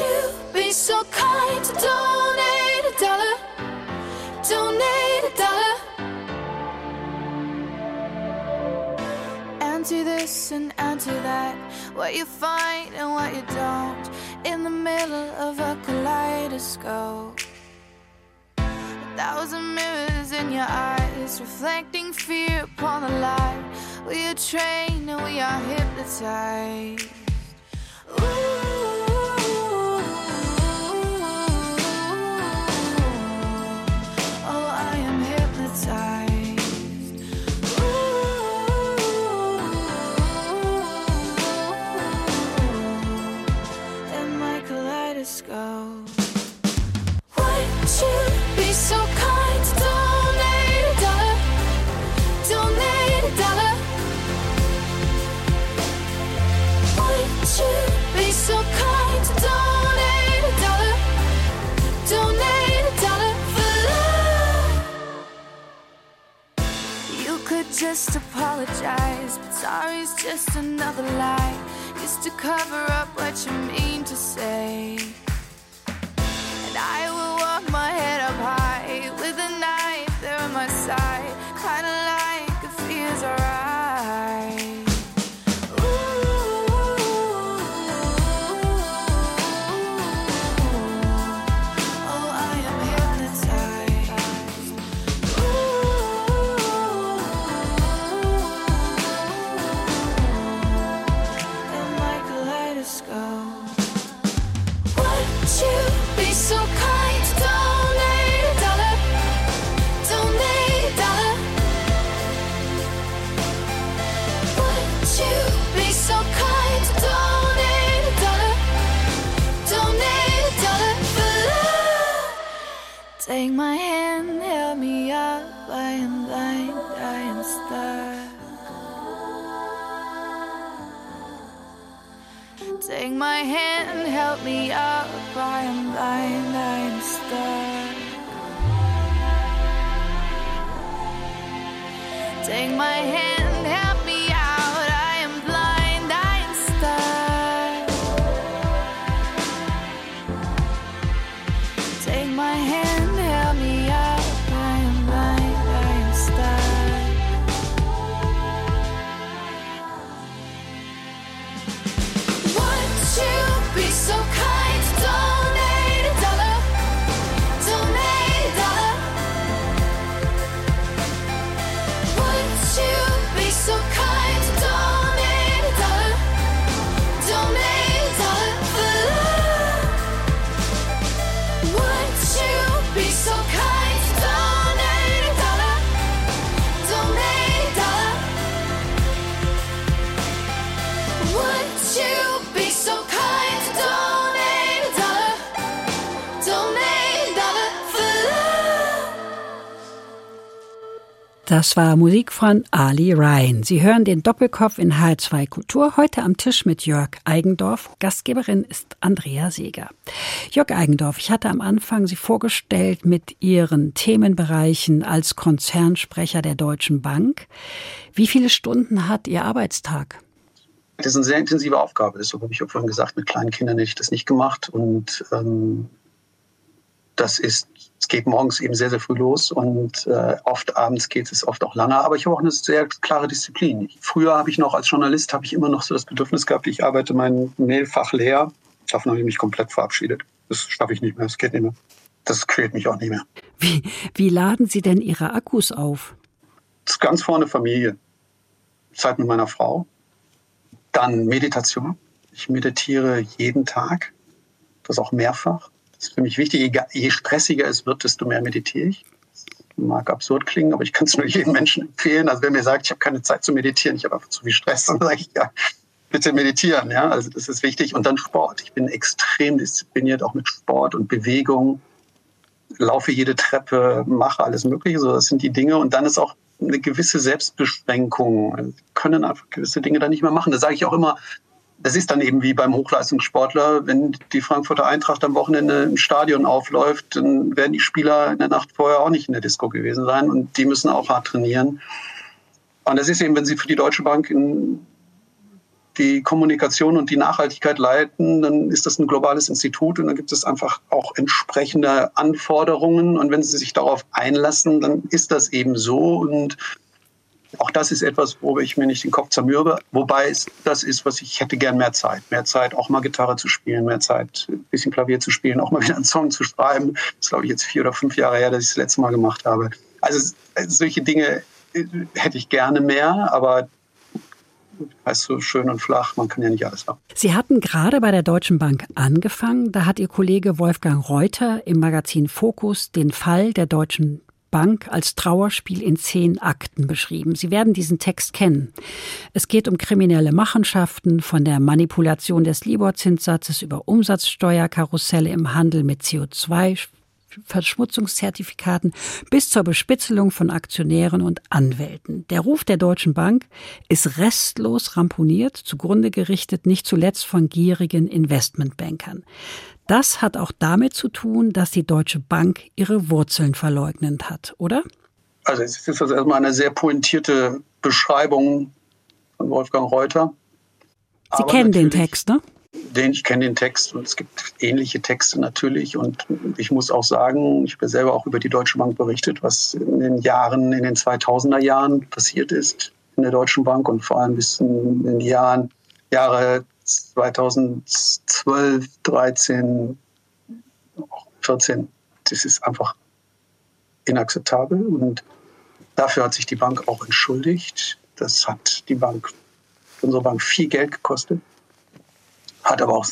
you be so kind to And to this and, to that what you find and what you don't in the middle of a kaleidoscope. A thousand mirrors in your eyes, reflecting fear upon the light. We are trained and we are hypnotized. Ooh. Just apologize, but sorry's just another lie. Used to cover up what you mean to say. And I will help me up. I am blind, I am stuck. Take my hand, Das war Musik von Ali Ryan. Sie hören den Doppelkopf in H2 Kultur heute am Tisch mit Jörg Eigendorf. Gastgeberin ist Andrea Seeger. Jörg Eigendorf, ich hatte am Anfang Sie vorgestellt mit Ihren Themenbereichen als Konzernsprecher der Deutschen Bank. Wie viele Stunden hat Ihr Arbeitstag? Das ist eine sehr intensive Aufgabe. Das habe ich auch vorhin gesagt. Mit kleinen Kindern hätte ich das nicht gemacht. Und ähm, das ist, es geht morgens eben sehr, sehr früh los und äh, oft abends geht es oft auch lange. Aber ich habe auch eine sehr klare Disziplin. Früher habe ich noch als Journalist habe ich immer noch so das Bedürfnis gehabt, ich arbeite mein Mailfach leer. Davon habe ich mich komplett verabschiedet. Das schaffe ich nicht mehr, das geht nicht mehr. Das quält mich auch nicht mehr. Wie, wie laden Sie denn Ihre Akkus auf? Ganz vorne Familie. Zeit mit meiner Frau. Dann Meditation. Ich meditiere jeden Tag. Das auch mehrfach. Ist für mich wichtig. Je stressiger es wird, desto mehr meditiere ich. Mag absurd klingen, aber ich kann es nur jedem Menschen empfehlen. Also wenn mir sagt, ich habe keine Zeit zu meditieren, ich habe einfach zu viel Stress, dann sage ich, ja, bitte meditieren. Ja, also das ist wichtig. Und dann Sport. Ich bin extrem diszipliniert, auch mit Sport und Bewegung. Laufe jede Treppe, mache alles Mögliche. So, das sind die Dinge. Und dann ist auch eine gewisse Selbstbeschränkung. Wir können einfach gewisse Dinge dann nicht mehr machen. Da sage ich auch immer, das ist dann eben wie beim Hochleistungssportler, wenn die Frankfurter Eintracht am Wochenende im Stadion aufläuft, dann werden die Spieler in der Nacht vorher auch nicht in der Disco gewesen sein und die müssen auch hart trainieren. Und das ist eben, wenn Sie für die Deutsche Bank die Kommunikation und die Nachhaltigkeit leiten, dann ist das ein globales Institut und dann gibt es einfach auch entsprechende Anforderungen. Und wenn Sie sich darauf einlassen, dann ist das eben so. Und auch das ist etwas, wo ich mir nicht den Kopf zermürbe. Wobei es das ist, was ich hätte gern mehr Zeit. Mehr Zeit, auch mal Gitarre zu spielen, mehr Zeit, ein bisschen Klavier zu spielen, auch mal wieder einen Song zu schreiben. Das ist, glaube ich, jetzt vier oder fünf Jahre her, dass ich das letzte Mal gemacht habe. Also solche Dinge äh, hätte ich gerne mehr, aber heißt so schön und flach, man kann ja nicht alles haben. Sie hatten gerade bei der Deutschen Bank angefangen. Da hat Ihr Kollege Wolfgang Reuter im Magazin Fokus den Fall der Deutschen Bank als Trauerspiel in zehn Akten beschrieben. Sie werden diesen Text kennen. Es geht um kriminelle Machenschaften, von der Manipulation des Libor-Zinssatzes über Umsatzsteuerkarusselle im Handel mit CO2 Verschmutzungszertifikaten bis zur Bespitzelung von Aktionären und Anwälten. Der Ruf der Deutschen Bank ist restlos ramponiert, zugrunde gerichtet, nicht zuletzt von gierigen Investmentbankern. Das hat auch damit zu tun, dass die Deutsche Bank ihre Wurzeln verleugnet hat, oder? Also es ist das erstmal eine sehr pointierte Beschreibung von Wolfgang Reuter. Sie Aber kennen den Text, ne? Den, ich kenne den Text und es gibt ähnliche Texte natürlich. Und ich muss auch sagen, ich habe selber auch über die Deutsche Bank berichtet, was in den Jahren, in den 2000er Jahren passiert ist in der Deutschen Bank und vor allem bis in den Jahren, Jahre 2012, 13, 14, das ist einfach inakzeptabel und dafür hat sich die Bank auch entschuldigt. Das hat die Bank, unsere Bank viel Geld gekostet, hat aber auch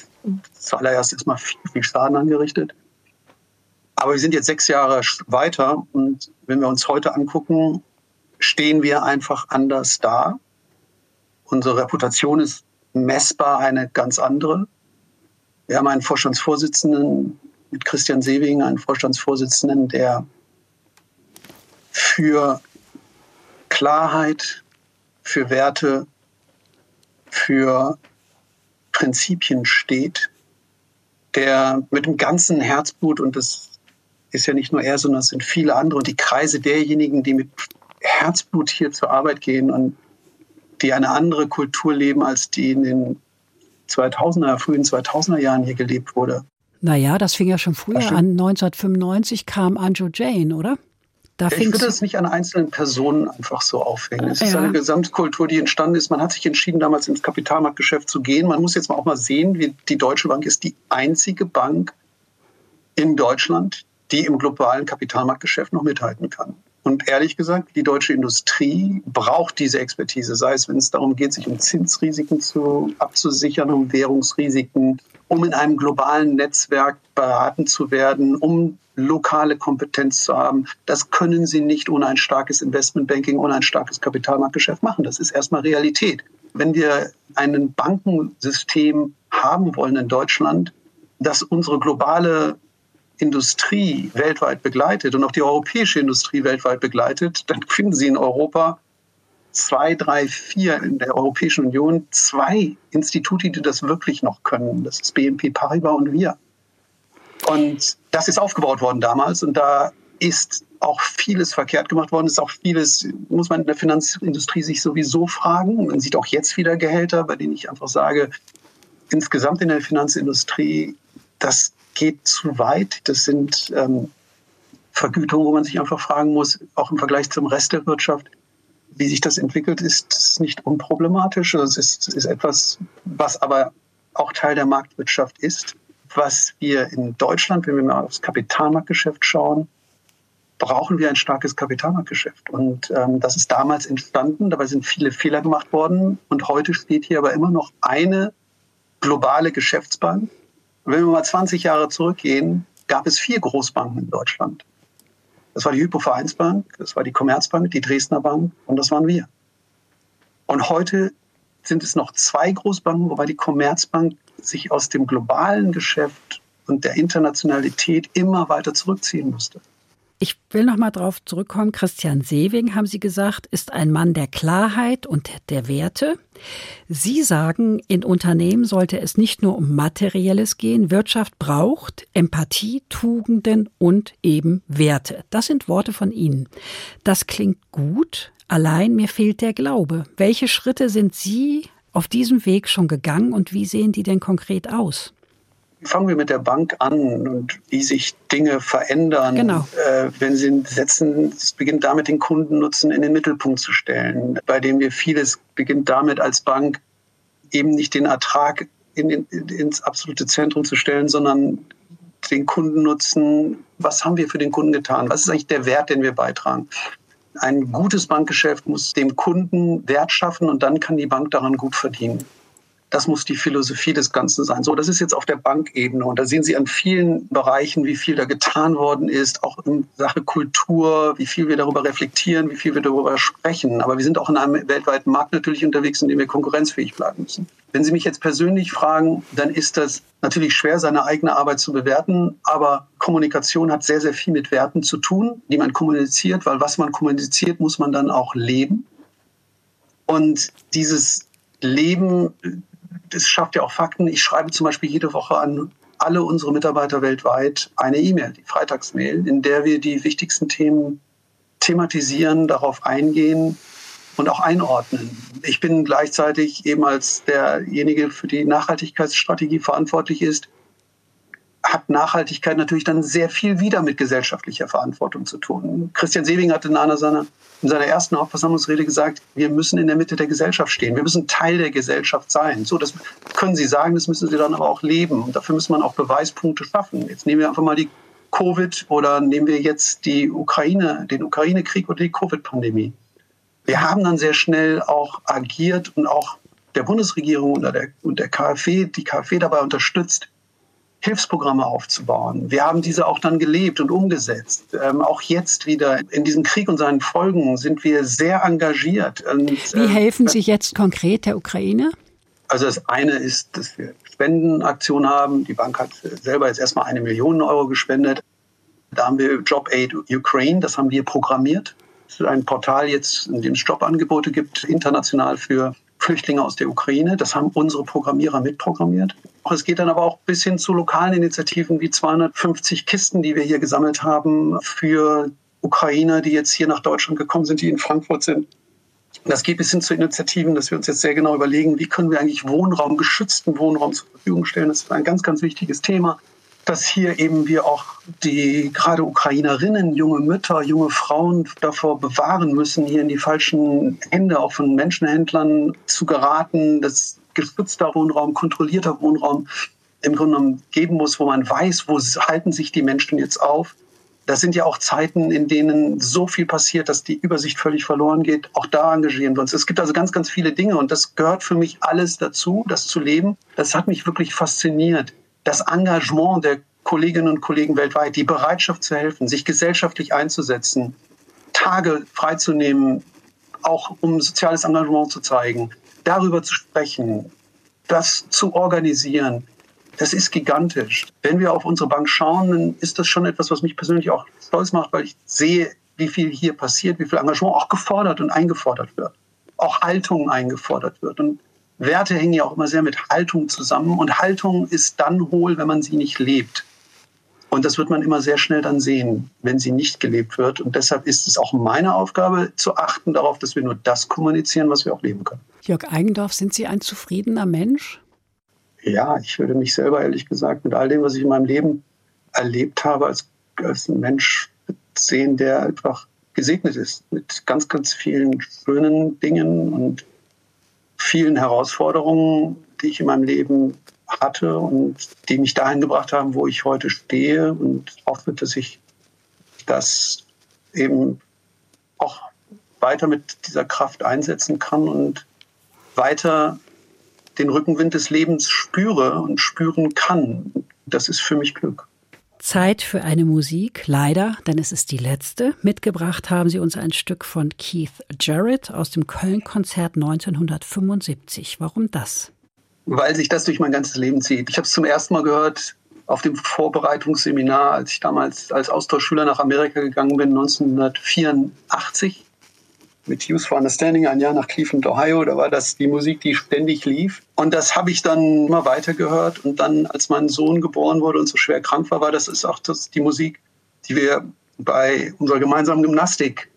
zuallererst erstmal viel, viel Schaden angerichtet. Aber wir sind jetzt sechs Jahre weiter und wenn wir uns heute angucken, stehen wir einfach anders da. Unsere Reputation ist messbar eine ganz andere. Wir haben einen Vorstandsvorsitzenden mit Christian Sewing, einen Vorstandsvorsitzenden, der für Klarheit, für Werte, für Prinzipien steht, der mit dem ganzen Herzblut, und das ist ja nicht nur er, sondern es sind viele andere, und die Kreise derjenigen, die mit Herzblut hier zur Arbeit gehen und die eine andere Kultur leben, als die in den 2000er, frühen 2000er Jahren hier gelebt wurde. Naja, das fing ja schon früher an. 1995 kam Anjo Jane, oder? Da ich würde es nicht an einzelnen Personen einfach so aufhängen. Es ja. ist eine Gesamtkultur, die entstanden ist. Man hat sich entschieden, damals ins Kapitalmarktgeschäft zu gehen. Man muss jetzt mal auch mal sehen, wie die Deutsche Bank ist die einzige Bank in Deutschland, die im globalen Kapitalmarktgeschäft noch mithalten kann. Und ehrlich gesagt, die deutsche Industrie braucht diese Expertise, sei es, wenn es darum geht, sich um Zinsrisiken zu, abzusichern, um Währungsrisiken, um in einem globalen Netzwerk beraten zu werden, um lokale Kompetenz zu haben. Das können sie nicht ohne ein starkes Investmentbanking, ohne ein starkes Kapitalmarktgeschäft machen. Das ist erstmal Realität. Wenn wir ein Bankensystem haben wollen in Deutschland, das unsere globale Industrie weltweit begleitet und auch die europäische Industrie weltweit begleitet, dann finden Sie in Europa zwei, drei, vier in der Europäischen Union zwei Institute, die das wirklich noch können. Das ist BNP Paribas und wir. Und das ist aufgebaut worden damals und da ist auch vieles verkehrt gemacht worden, ist auch vieles, muss man in der Finanzindustrie sich sowieso fragen. Man sieht auch jetzt wieder Gehälter, bei denen ich einfach sage, insgesamt in der Finanzindustrie, das geht zu weit. Das sind ähm, Vergütungen, wo man sich einfach fragen muss, auch im Vergleich zum Rest der Wirtschaft, wie sich das entwickelt, ist nicht unproblematisch. Es ist, ist etwas, was aber auch Teil der Marktwirtschaft ist. Was wir in Deutschland, wenn wir mal aufs Kapitalmarktgeschäft schauen, brauchen wir ein starkes Kapitalmarktgeschäft. Und ähm, das ist damals entstanden, dabei sind viele Fehler gemacht worden. Und heute steht hier aber immer noch eine globale Geschäftsbank. Wenn wir mal 20 Jahre zurückgehen, gab es vier Großbanken in Deutschland. Das war die Hypovereinsbank, das war die Commerzbank, die Dresdner Bank und das waren wir. Und heute sind es noch zwei Großbanken, wobei die Commerzbank sich aus dem globalen Geschäft und der Internationalität immer weiter zurückziehen musste. Ich will noch mal darauf zurückkommen. Christian Sewing, haben Sie gesagt, ist ein Mann der Klarheit und der Werte. Sie sagen, in Unternehmen sollte es nicht nur um Materielles gehen. Wirtschaft braucht Empathie, Tugenden und eben Werte. Das sind Worte von Ihnen. Das klingt gut. Allein mir fehlt der Glaube. Welche Schritte sind Sie auf diesem Weg schon gegangen und wie sehen die denn konkret aus? Fangen wir mit der Bank an und wie sich Dinge verändern. Genau. Äh, wenn Sie setzen, es beginnt damit, den Kundennutzen in den Mittelpunkt zu stellen, bei dem wir vieles beginnt damit als Bank eben nicht den Ertrag in, in, ins absolute Zentrum zu stellen, sondern den Kundennutzen, was haben wir für den Kunden getan? Was ist eigentlich der Wert, den wir beitragen? Ein gutes Bankgeschäft muss dem Kunden Wert schaffen und dann kann die Bank daran gut verdienen. Das muss die Philosophie des Ganzen sein. So, das ist jetzt auf der Bankebene. Und da sehen Sie an vielen Bereichen, wie viel da getan worden ist, auch in Sache Kultur, wie viel wir darüber reflektieren, wie viel wir darüber sprechen. Aber wir sind auch in einem weltweiten Markt natürlich unterwegs, in dem wir konkurrenzfähig bleiben müssen. Wenn Sie mich jetzt persönlich fragen, dann ist das natürlich schwer, seine eigene Arbeit zu bewerten. Aber Kommunikation hat sehr, sehr viel mit Werten zu tun, die man kommuniziert, weil was man kommuniziert, muss man dann auch leben. Und dieses Leben das schafft ja auch Fakten. Ich schreibe zum Beispiel jede Woche an alle unsere Mitarbeiter weltweit eine E-Mail, die Freitagsmail, in der wir die wichtigsten Themen thematisieren, darauf eingehen und auch einordnen. Ich bin gleichzeitig eben als derjenige für die Nachhaltigkeitsstrategie verantwortlich ist, hat Nachhaltigkeit natürlich dann sehr viel wieder mit gesellschaftlicher Verantwortung zu tun. Christian Sewing hat in einer seiner, in seiner ersten Hauptversammlungsrede gesagt, wir müssen in der Mitte der Gesellschaft stehen. Wir müssen Teil der Gesellschaft sein. So, das können Sie sagen, das müssen Sie dann aber auch leben. Und dafür muss man auch Beweispunkte schaffen. Jetzt nehmen wir einfach mal die Covid oder nehmen wir jetzt die Ukraine, den Ukraine-Krieg oder die Covid-Pandemie. Wir haben dann sehr schnell auch agiert und auch der Bundesregierung und der, und der KfW, die KfW dabei unterstützt, Hilfsprogramme aufzubauen. Wir haben diese auch dann gelebt und umgesetzt. Ähm, auch jetzt wieder in diesem Krieg und seinen Folgen sind wir sehr engagiert. Und, Wie ähm, helfen Sie jetzt konkret der Ukraine? Also das eine ist, dass wir Spendenaktionen haben. Die Bank hat selber jetzt erstmal eine Million Euro gespendet. Da haben wir Job Aid Ukraine, das haben wir programmiert. Das ist ein Portal jetzt, in dem es Jobangebote gibt, international für Flüchtlinge aus der Ukraine. Das haben unsere Programmierer mitprogrammiert. Es geht dann aber auch bis hin zu lokalen Initiativen wie 250 Kisten, die wir hier gesammelt haben für Ukrainer, die jetzt hier nach Deutschland gekommen sind, die in Frankfurt sind. Das geht bis hin zu Initiativen, dass wir uns jetzt sehr genau überlegen, wie können wir eigentlich Wohnraum, geschützten Wohnraum zur Verfügung stellen. Das ist ein ganz, ganz wichtiges Thema dass hier eben wir auch die gerade Ukrainerinnen, junge Mütter, junge Frauen davor bewahren müssen, hier in die falschen Hände auch von Menschenhändlern zu geraten, dass geschützter Wohnraum, kontrollierter Wohnraum im Grunde genommen geben muss, wo man weiß, wo halten sich die Menschen jetzt auf. Das sind ja auch Zeiten, in denen so viel passiert, dass die Übersicht völlig verloren geht. Auch da engagieren wir uns. Es gibt also ganz, ganz viele Dinge und das gehört für mich alles dazu, das zu leben. Das hat mich wirklich fasziniert das Engagement der Kolleginnen und Kollegen weltweit, die Bereitschaft zu helfen, sich gesellschaftlich einzusetzen, Tage freizunehmen, auch um soziales Engagement zu zeigen, darüber zu sprechen, das zu organisieren, das ist gigantisch. Wenn wir auf unsere Bank schauen, dann ist das schon etwas, was mich persönlich auch stolz macht, weil ich sehe, wie viel hier passiert, wie viel Engagement auch gefordert und eingefordert wird. Auch Haltung eingefordert wird. Und Werte hängen ja auch immer sehr mit Haltung zusammen. Und Haltung ist dann hohl, wenn man sie nicht lebt. Und das wird man immer sehr schnell dann sehen, wenn sie nicht gelebt wird. Und deshalb ist es auch meine Aufgabe, zu achten darauf, dass wir nur das kommunizieren, was wir auch leben können. Jörg Eigendorf, sind Sie ein zufriedener Mensch? Ja, ich würde mich selber ehrlich gesagt mit all dem, was ich in meinem Leben erlebt habe, als, als ein Mensch sehen, der einfach gesegnet ist mit ganz, ganz vielen schönen Dingen und vielen Herausforderungen, die ich in meinem Leben hatte und die mich dahin gebracht haben, wo ich heute stehe und hoffe, dass ich das eben auch weiter mit dieser Kraft einsetzen kann und weiter den Rückenwind des Lebens spüre und spüren kann. Das ist für mich Glück. Zeit für eine Musik, leider, denn es ist die letzte. Mitgebracht haben Sie uns ein Stück von Keith Jarrett aus dem Köln-Konzert 1975. Warum das? Weil sich das durch mein ganzes Leben zieht. Ich habe es zum ersten Mal gehört auf dem Vorbereitungsseminar, als ich damals als Austauschschüler nach Amerika gegangen bin, 1984 mit Use for Understanding, ein Jahr nach Cleveland, Ohio. Da war das die Musik, die ständig lief. Und das habe ich dann immer weiter gehört. Und dann, als mein Sohn geboren wurde und so schwer krank war, war das ist auch das, die Musik, die wir bei unserer gemeinsamen Gymnastik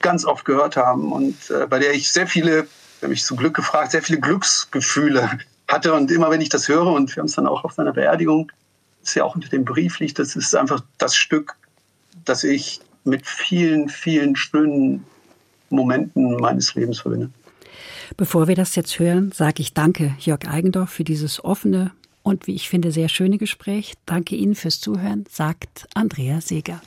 ganz oft gehört haben und äh, bei der ich sehr viele, wenn mich zu Glück gefragt, sehr viele Glücksgefühle hatte. Und immer wenn ich das höre, und wir haben es dann auch auf seiner Beerdigung, ist ja auch unter dem Brief liegt, das ist einfach das Stück, das ich mit vielen, vielen schönen Momenten meines Lebens verbinde. Bevor wir das jetzt hören, sage ich danke Jörg Eigendorf für dieses offene und wie ich finde sehr schöne Gespräch. Danke Ihnen fürs Zuhören, sagt Andrea Seeger.